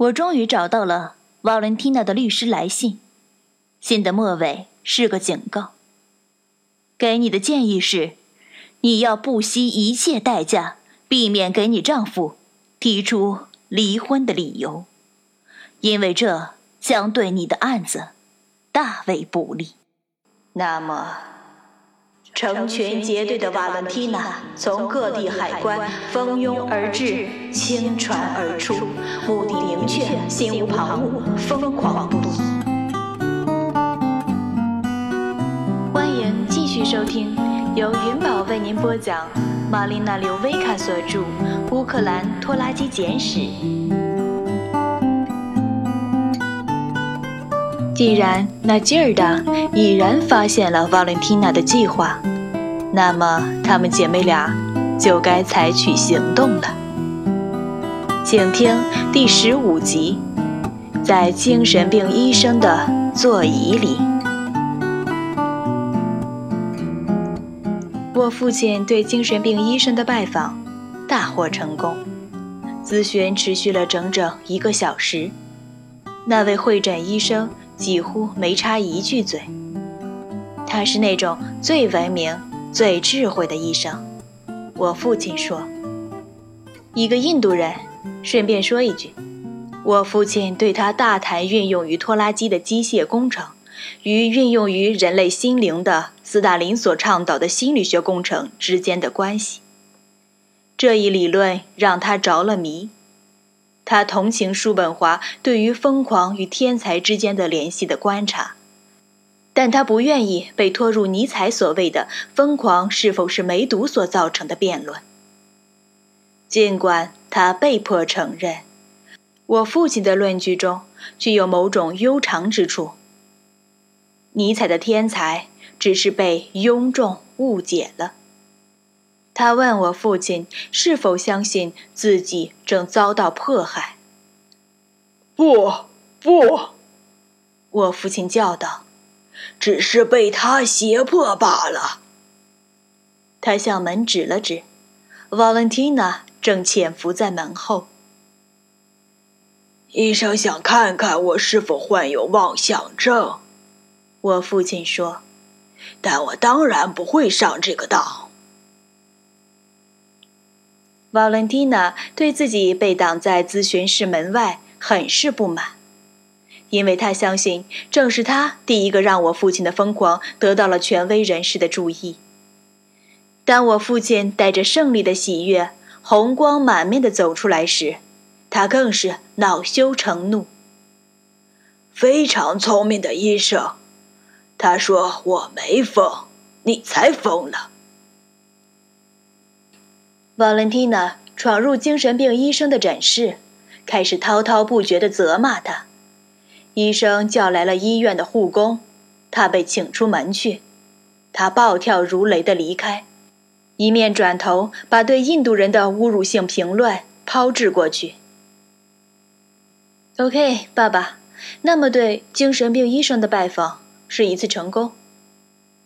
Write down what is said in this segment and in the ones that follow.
我终于找到了瓦伦蒂娜的律师来信，信的末尾是个警告。给你的建议是，你要不惜一切代价，避免给你丈夫提出离婚的理由，因为这将对你的案子大为不利。那么。成群结队的瓦伦蒂娜从各地海关蜂拥而至，倾船而出，目的明确，心无旁骛，疯狂不已。欢迎继续收听由云宝为您播讲玛丽娜·刘维卡所著《乌克兰拖拉机简史》。既然那吉尔达已然发现了瓦伦蒂娜的计划。那么，她们姐妹俩就该采取行动了。请听第十五集，在精神病医生的座椅里。我父亲对精神病医生的拜访大获成功，咨询持续了整整一个小时。那位会诊医生几乎没插一句嘴，他是那种最文明。最智慧的医生，我父亲说。一个印度人。顺便说一句，我父亲对他大谈运用于拖拉机的机械工程与运用于人类心灵的斯大林所倡导的心理学工程之间的关系。这一理论让他着了迷。他同情叔本华对于疯狂与天才之间的联系的观察。但他不愿意被拖入尼采所谓的“疯狂是否是梅毒所造成的”辩论。尽管他被迫承认，我父亲的论据中具有某种悠长之处。尼采的天才只是被庸众误解了。他问我父亲是否相信自己正遭到迫害。不，不，我父亲叫道。只是被他胁迫罢了。他向门指了指，瓦伦蒂娜正潜伏在门后。医生想看看我是否患有妄想症，我父亲说，但我当然不会上这个当。瓦伦蒂娜对自己被挡在咨询室门外很是不满。因为他相信，正是他第一个让我父亲的疯狂得到了权威人士的注意。当我父亲带着胜利的喜悦、红光满面的走出来时，他更是恼羞成怒。非常聪明的医生，他说：“我没疯，你才疯了。”瓦伦蒂娜闯入精神病医生的诊室，开始滔滔不绝地责骂他。医生叫来了医院的护工，他被请出门去。他暴跳如雷地离开，一面转头把对印度人的侮辱性评论抛掷过去。OK，爸爸，那么对精神病医生的拜访是一次成功，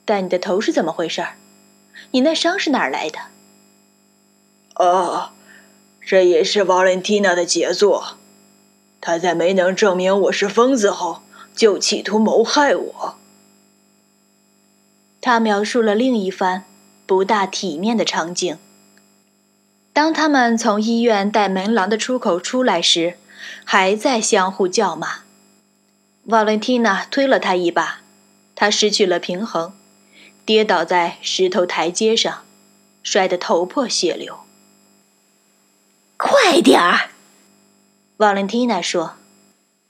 但你的头是怎么回事？你那伤是哪儿来的？哦，这也是瓦伦蒂娜的杰作。他在没能证明我是疯子后，就企图谋害我。他描述了另一番不大体面的场景。当他们从医院带门廊的出口出来时，还在相互叫骂。瓦伦蒂娜推了他一把，他失去了平衡，跌倒在石头台阶上，摔得头破血流。快点儿！瓦伦蒂娜说：“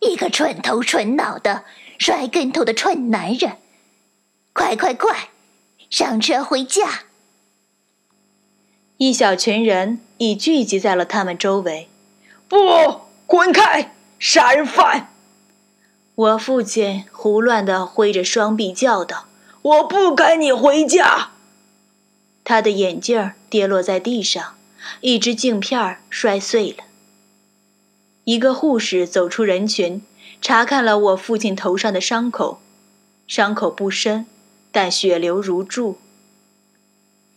一个蠢头蠢脑的摔跟头的蠢男人，快快快，上车回家！”一小群人已聚集在了他们周围。不，滚开，杀人犯！我父亲胡乱地挥着双臂叫道：“我不跟你回家！”他的眼镜跌落在地上，一只镜片摔碎了。一个护士走出人群，查看了我父亲头上的伤口，伤口不深，但血流如注。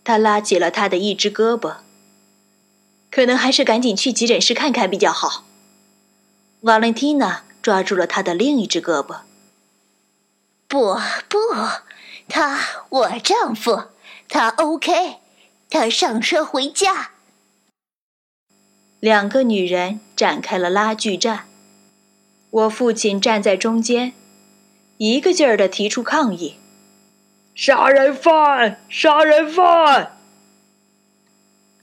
他拉起了他的一只胳膊。可能还是赶紧去急诊室看看比较好。瓦伦蒂娜抓住了他的另一只胳膊。不不，他我丈夫，他 OK，他上车回家。两个女人展开了拉锯战，我父亲站在中间，一个劲儿地提出抗议：“杀人犯，杀人犯！”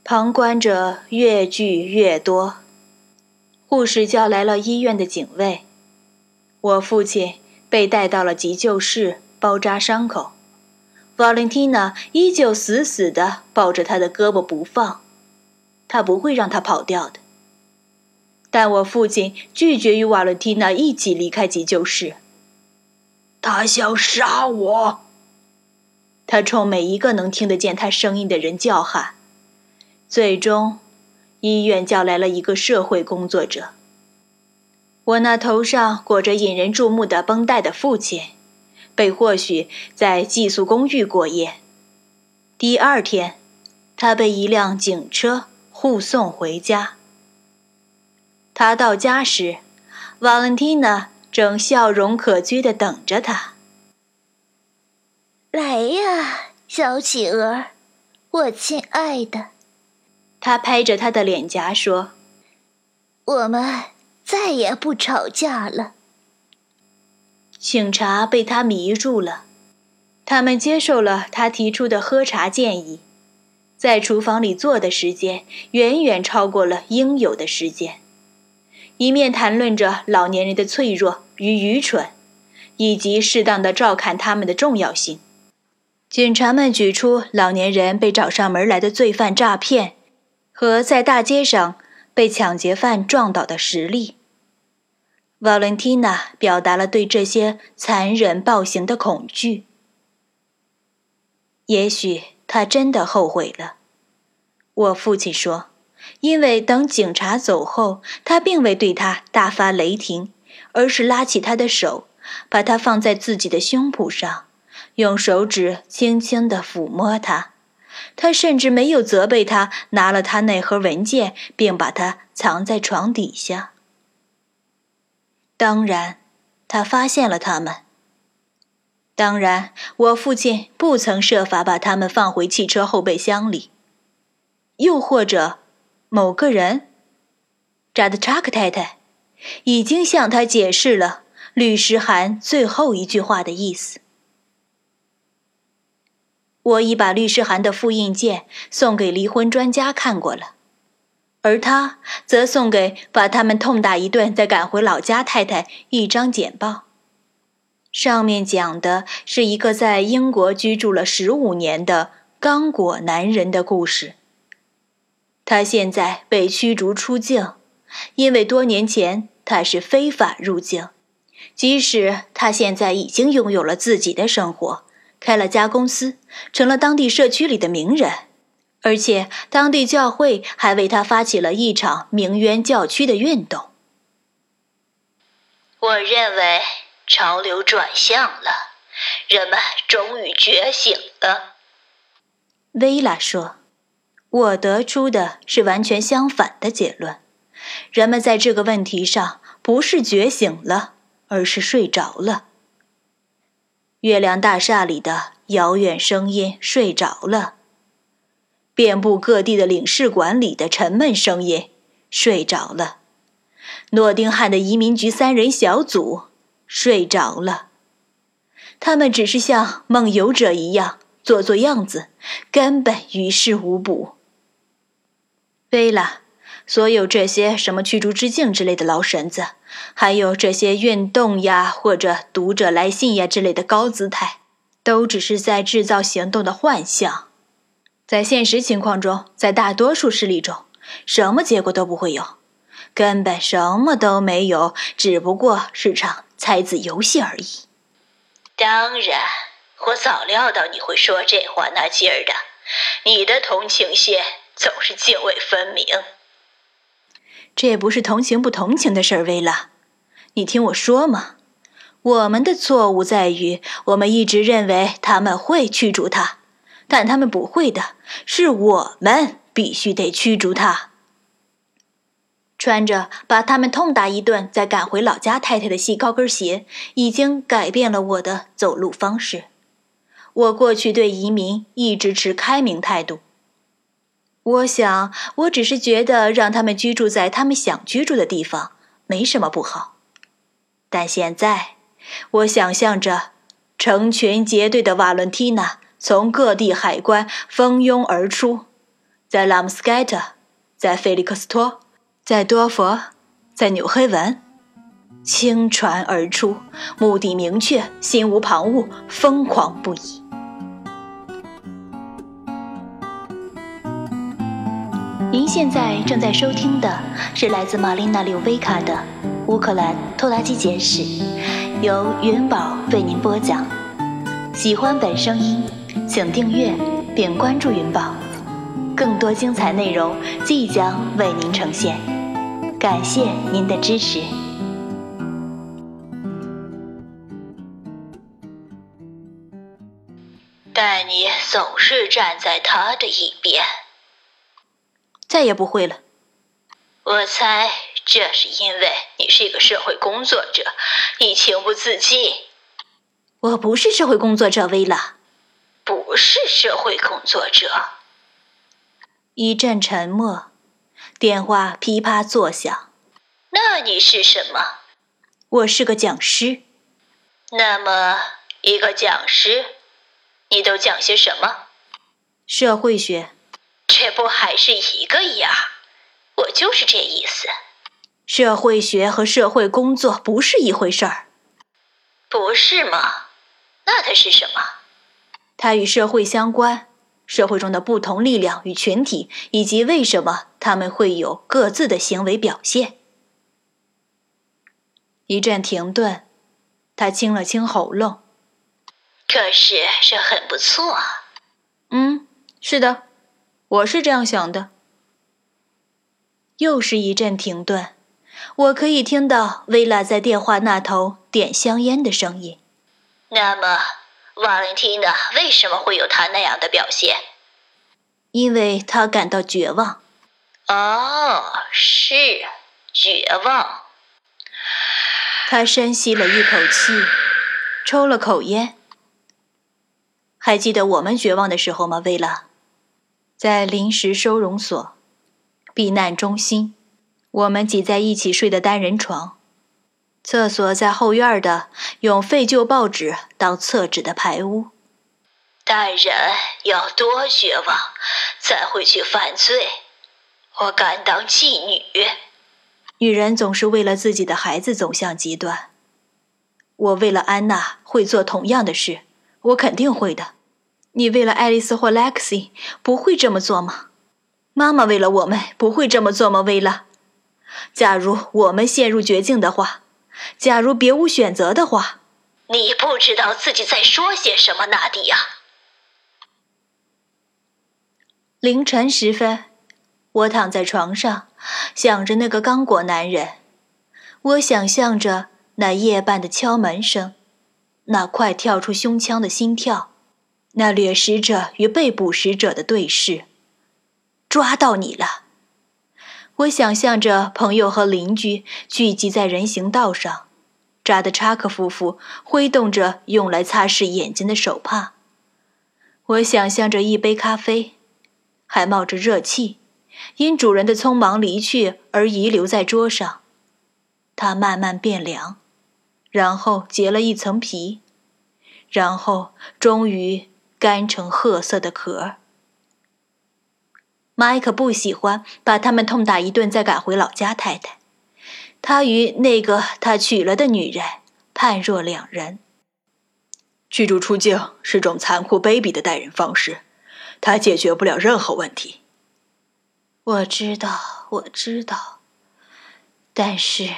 旁观者越聚越多，护士叫来了医院的警卫，我父亲。被带到了急救室包扎伤口，，Valentina 依旧死死地抱着他的胳膊不放，他不会让他跑掉的。但我父亲拒绝与瓦伦蒂娜一起离开急救室。他想杀我！他冲每一个能听得见他声音的人叫喊。最终，医院叫来了一个社会工作者。我那头上裹着引人注目的绷带的父亲，被或许在寄宿公寓过夜。第二天，他被一辆警车护送回家。他到家时，瓦伦蒂娜正笑容可掬地等着他。来呀，小企鹅，我亲爱的。他拍着他的脸颊说：“我们。”再也不吵架了。警察被他迷住了，他们接受了他提出的喝茶建议，在厨房里坐的时间远远超过了应有的时间，一面谈论着老年人的脆弱与愚蠢，以及适当的照看他们的重要性。警察们举出老年人被找上门来的罪犯诈骗，和在大街上。被抢劫犯撞倒的实例。瓦伦蒂娜表达了对这些残忍暴行的恐惧。也许他真的后悔了，我父亲说，因为等警察走后，他并未对他大发雷霆，而是拉起他的手，把他放在自己的胸脯上，用手指轻轻地抚摸他。他甚至没有责备他拿了他那盒文件，并把它藏在床底下。当然，他发现了他们。当然，我父亲不曾设法把他们放回汽车后备箱里。又或者，某个人，扎德查克太太，已经向他解释了律师函最后一句话的意思。我已把律师函的复印件送给离婚专家看过了，而他则送给把他们痛打一顿再赶回老家太太一张简报，上面讲的是一个在英国居住了十五年的刚果男人的故事。他现在被驱逐出境，因为多年前他是非法入境，即使他现在已经拥有了自己的生活。开了家公司，成了当地社区里的名人，而且当地教会还为他发起了一场鸣冤教区的运动。我认为潮流转向了，人们终于觉醒了。薇拉说：“我得出的是完全相反的结论，人们在这个问题上不是觉醒了，而是睡着了。”月亮大厦里的遥远声音睡着了，遍布各地的领事馆里的沉闷声音睡着了，诺丁汉的移民局三人小组睡着了，他们只是像梦游者一样做做样子，根本于事无补。贝拉。所有这些什么驱逐之境之类的老绳子，还有这些运动呀或者读者来信呀之类的高姿态，都只是在制造行动的幻象。在现实情况中，在大多数事例中，什么结果都不会有，根本什么都没有，只不过是场猜字游戏而已。当然，我早料到你会说这话那劲儿的，你的同情心总是泾渭分明。这也不是同情不同情的事儿，薇拉，你听我说嘛。我们的错误在于，我们一直认为他们会驱逐他，但他们不会的，是我们必须得驱逐他。穿着把他们痛打一顿再赶回老家太太的细高跟鞋，已经改变了我的走路方式。我过去对移民一直持开明态度。我想，我只是觉得让他们居住在他们想居住的地方没什么不好。但现在，我想象着成群结队的瓦伦蒂娜从各地海关蜂拥而出，在拉姆斯盖特，在菲利克斯托，在多佛，在纽黑文，倾船而出，目的明确，心无旁骛，疯狂不已。您现在正在收听的是来自玛丽娜·柳维卡的《乌克兰拖拉机简史》，由云宝为您播讲。喜欢本声音，请订阅并关注云宝，更多精彩内容即将为您呈现。感谢您的支持。但你总是站在他的一边。再也不会了。我猜这是因为你是一个社会工作者，你情不自禁。我不是社会工作者，薇拉。不是社会工作者。一阵沉默，电话噼啪作响。那你是什么？我是个讲师。那么，一个讲师，你都讲些什么？社会学。这不还是一个样？我就是这意思。社会学和社会工作不是一回事儿，不是吗？那它是什么？它与社会相关，社会中的不同力量与群体，以及为什么他们会有各自的行为表现。一阵停顿，他清了清喉咙。可是这很不错。嗯，是的。我是这样想的。又是一阵停顿，我可以听到薇拉在电话那头点香烟的声音。那么，瓦伦蒂娜为什么会有她那样的表现？因为她感到绝望。哦，是绝望。他深吸了一口气，抽了口烟。还记得我们绝望的时候吗，薇拉？在临时收容所、避难中心，我们挤在一起睡的单人床。厕所在后院的用废旧报纸当厕纸的排污。大人要多绝望才会去犯罪？我敢当妓女。女人总是为了自己的孩子走向极端。我为了安娜会做同样的事，我肯定会的。你为了爱丽丝或 Lexi 不会这么做吗？妈妈为了我们不会这么做吗？薇拉，假如我们陷入绝境的话，假如别无选择的话，你不知道自己在说些什么，纳迪亚。凌晨时分，我躺在床上，想着那个刚果男人，我想象着那夜半的敲门声，那快跳出胸腔的心跳。那掠食者与被捕食者的对视，抓到你了！我想象着朋友和邻居聚集在人行道上，扎德查克夫妇挥动着用来擦拭眼睛的手帕。我想象着一杯咖啡，还冒着热气，因主人的匆忙离去而遗留在桌上。它慢慢变凉，然后结了一层皮，然后终于。干成褐色的壳。麦克不喜欢把他们痛打一顿再赶回老家。太太，他与那个他娶了的女人判若两人。驱逐出境是种残酷卑鄙的待人方式，它解决不了任何问题。我知道，我知道。但是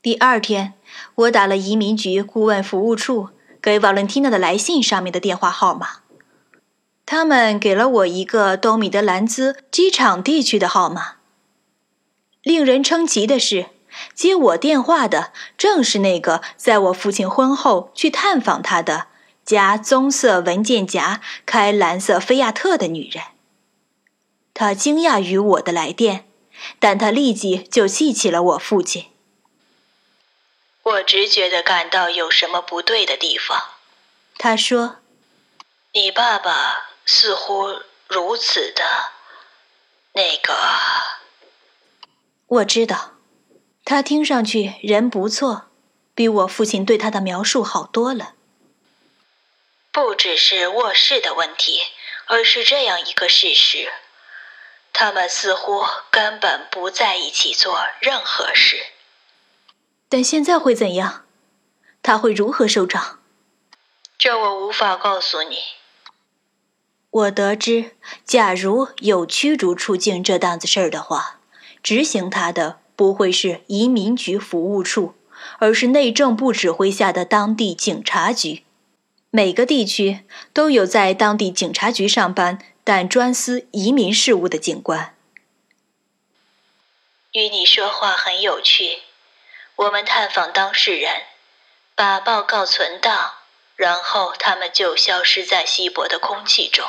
第二天，我打了移民局顾问服务处。给瓦伦蒂娜的来信上面的电话号码，他们给了我一个东米德兰兹机场地区的号码。令人称奇的是，接我电话的正是那个在我父亲婚后去探访他的、夹棕色文件夹、开蓝色菲亚特的女人。她惊讶于我的来电，但她立即就记起了我父亲。我直觉地感到有什么不对的地方。他说：“你爸爸似乎如此的，那个……我知道，他听上去人不错，比我父亲对他的描述好多了。不只是卧室的问题，而是这样一个事实。”他们似乎根本不在一起做任何事。但现在会怎样？他会如何收场？这我无法告诉你。我得知，假如有驱逐出境这档子事儿的话，执行他的不会是移民局服务处，而是内政部指挥下的当地警察局。每个地区都有在当地警察局上班。但专司移民事务的警官，与你说话很有趣。我们探访当事人，把报告存档，然后他们就消失在稀薄的空气中。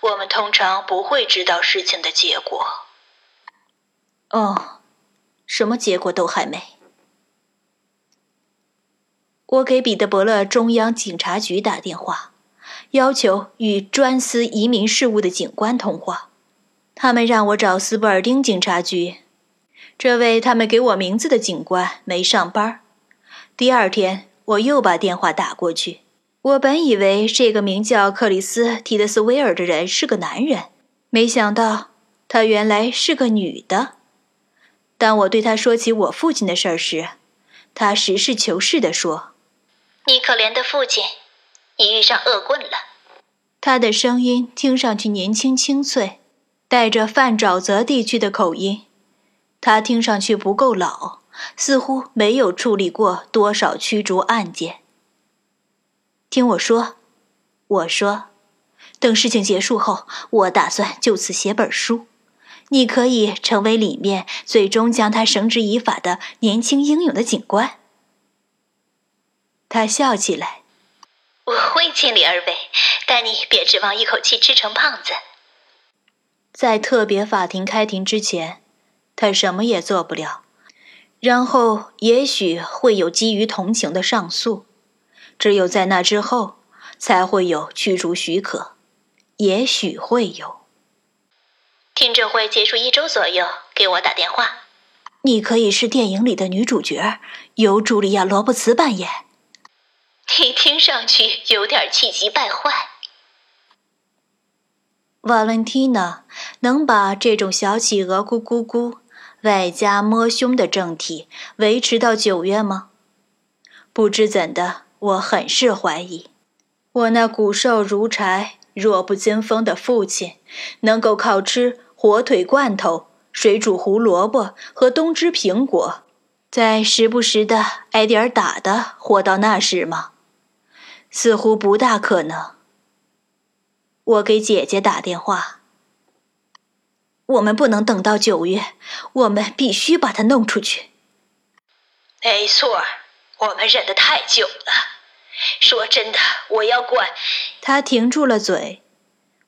我们通常不会知道事情的结果。哦，什么结果都还没。我给彼得伯勒中央警察局打电话。要求与专司移民事务的警官通话，他们让我找斯伯尔丁警察局。这位他们给我名字的警官没上班。第二天，我又把电话打过去。我本以为这个名叫克里斯提德斯威尔的人是个男人，没想到他原来是个女的。当我对他说起我父亲的事儿时，他实事求是地说：“你可怜的父亲。”你遇上恶棍了。他的声音听上去年轻清脆，带着泛沼泽地区的口音。他听上去不够老，似乎没有处理过多少驱逐案件。听我说，我说，等事情结束后，我打算就此写本书。你可以成为里面最终将他绳之以法的年轻英勇的警官。他笑起来。我会尽力而为，但你别指望一口气吃成胖子。在特别法庭开庭之前，他什么也做不了。然后也许会有基于同情的上诉，只有在那之后才会有驱逐许可。也许会有。听证会结束一周左右，给我打电话。你可以是电影里的女主角，由茱莉亚·罗伯茨扮演。你听上去有点气急败坏。Valentina 能把这种小企鹅咕咕咕，外加摸胸的正体维持到九月吗？不知怎的，我很是怀疑，我那骨瘦如柴、弱不禁风的父亲，能够靠吃火腿罐头、水煮胡萝卜和冬汁苹果，在时不时的挨点打的活到那时吗？似乎不大可能。我给姐姐打电话。我们不能等到九月，我们必须把他弄出去。没错，我们忍得太久了。说真的，我要管。他停住了嘴，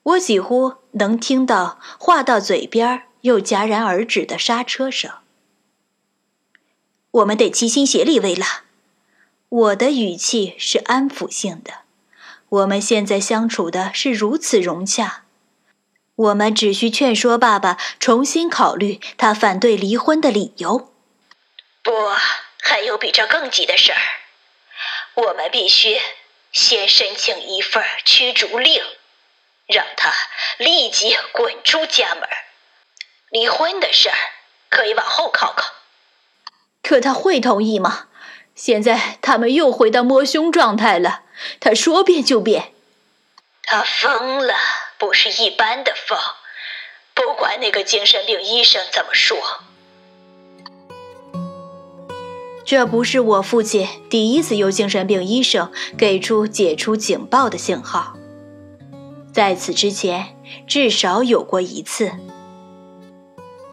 我几乎能听到话到嘴边又戛然而止的刹车声。我们得齐心协力，维拉。我的语气是安抚性的。我们现在相处的是如此融洽，我们只需劝说爸爸重新考虑他反对离婚的理由。不，还有比这更急的事儿。我们必须先申请一份驱逐令，让他立即滚出家门。离婚的事儿可以往后靠靠。可他会同意吗？现在他们又回到摸胸状态了，他说变就变。他疯了，不是一般的疯。不管那个精神病医生怎么说，这不是我父亲第一次由精神病医生给出解除警报的信号。在此之前，至少有过一次。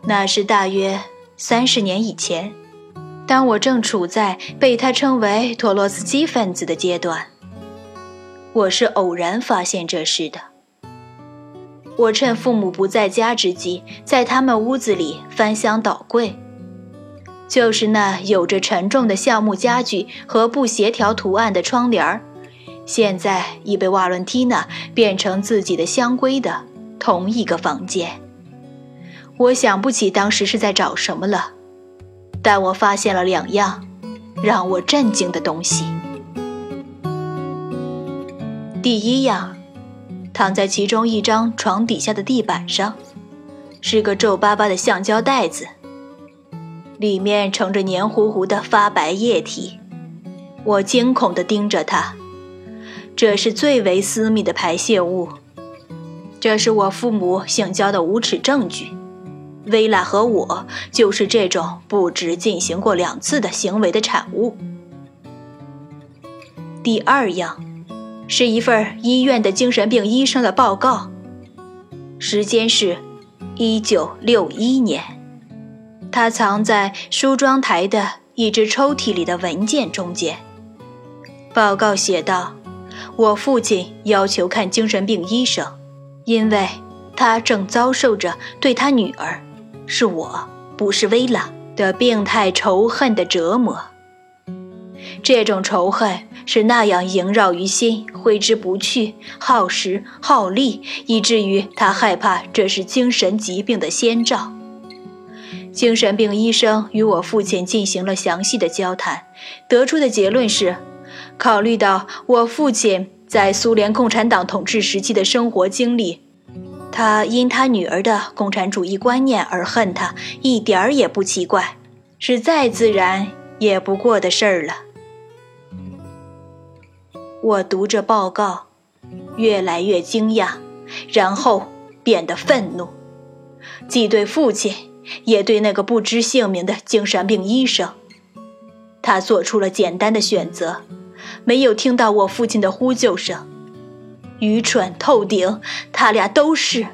那是大约三十年以前。当我正处在被他称为托洛斯基分子的阶段，我是偶然发现这事的。我趁父母不在家之际，在他们屋子里翻箱倒柜。就是那有着沉重的橡木家具和不协调图案的窗帘儿，现在已被瓦伦蒂娜变成自己的香闺的同一个房间。我想不起当时是在找什么了，但我发现了两样让我震惊的东西。第一样，躺在其中一张床底下的地板上，是个皱巴巴的橡胶袋子。里面盛着黏糊糊的发白液体，我惊恐地盯着它。这是最为私密的排泄物，这是我父母性交的无耻证据。薇拉和我就是这种不止进行过两次的行为的产物。第二样，是一份医院的精神病医生的报告，时间是，一九六一年。他藏在梳妆台的一只抽屉里的文件中间。报告写道：“我父亲要求看精神病医生，因为他正遭受着对他女儿，是我不是薇拉的病态仇恨的折磨。这种仇恨是那样萦绕于心，挥之不去，耗时耗力，以至于他害怕这是精神疾病的先兆。”精神病医生与我父亲进行了详细的交谈，得出的结论是：考虑到我父亲在苏联共产党统治时期的生活经历，他因他女儿的共产主义观念而恨他，一点儿也不奇怪，是再自然也不过的事儿了。我读着报告，越来越惊讶，然后变得愤怒，既对父亲。也对那个不知姓名的精神病医生，他做出了简单的选择，没有听到我父亲的呼救声，愚蠢透顶。他俩都是。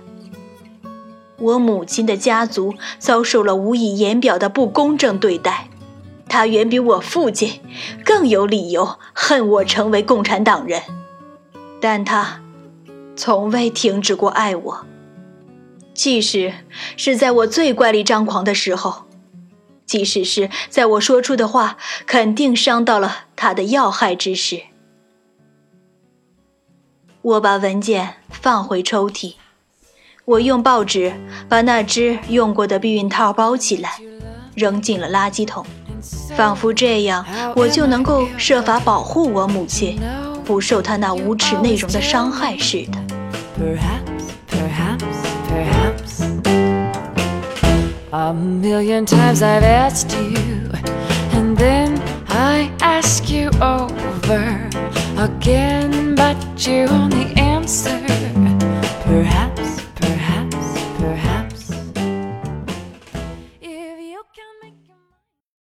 我母亲的家族遭受了无以言表的不公正对待，他远比我父亲更有理由恨我成为共产党人，但他从未停止过爱我。即使是在我最怪力张狂的时候，即使是在我说出的话肯定伤到了他的要害之时，我把文件放回抽屉，我用报纸把那只用过的避孕套包起来，扔进了垃圾桶，仿佛这样我就能够设法保护我母亲不受他那无耻内容的伤害似的。Perhaps, perhaps. A million times I've asked you, and then I ask you over again, but you only answer perhaps.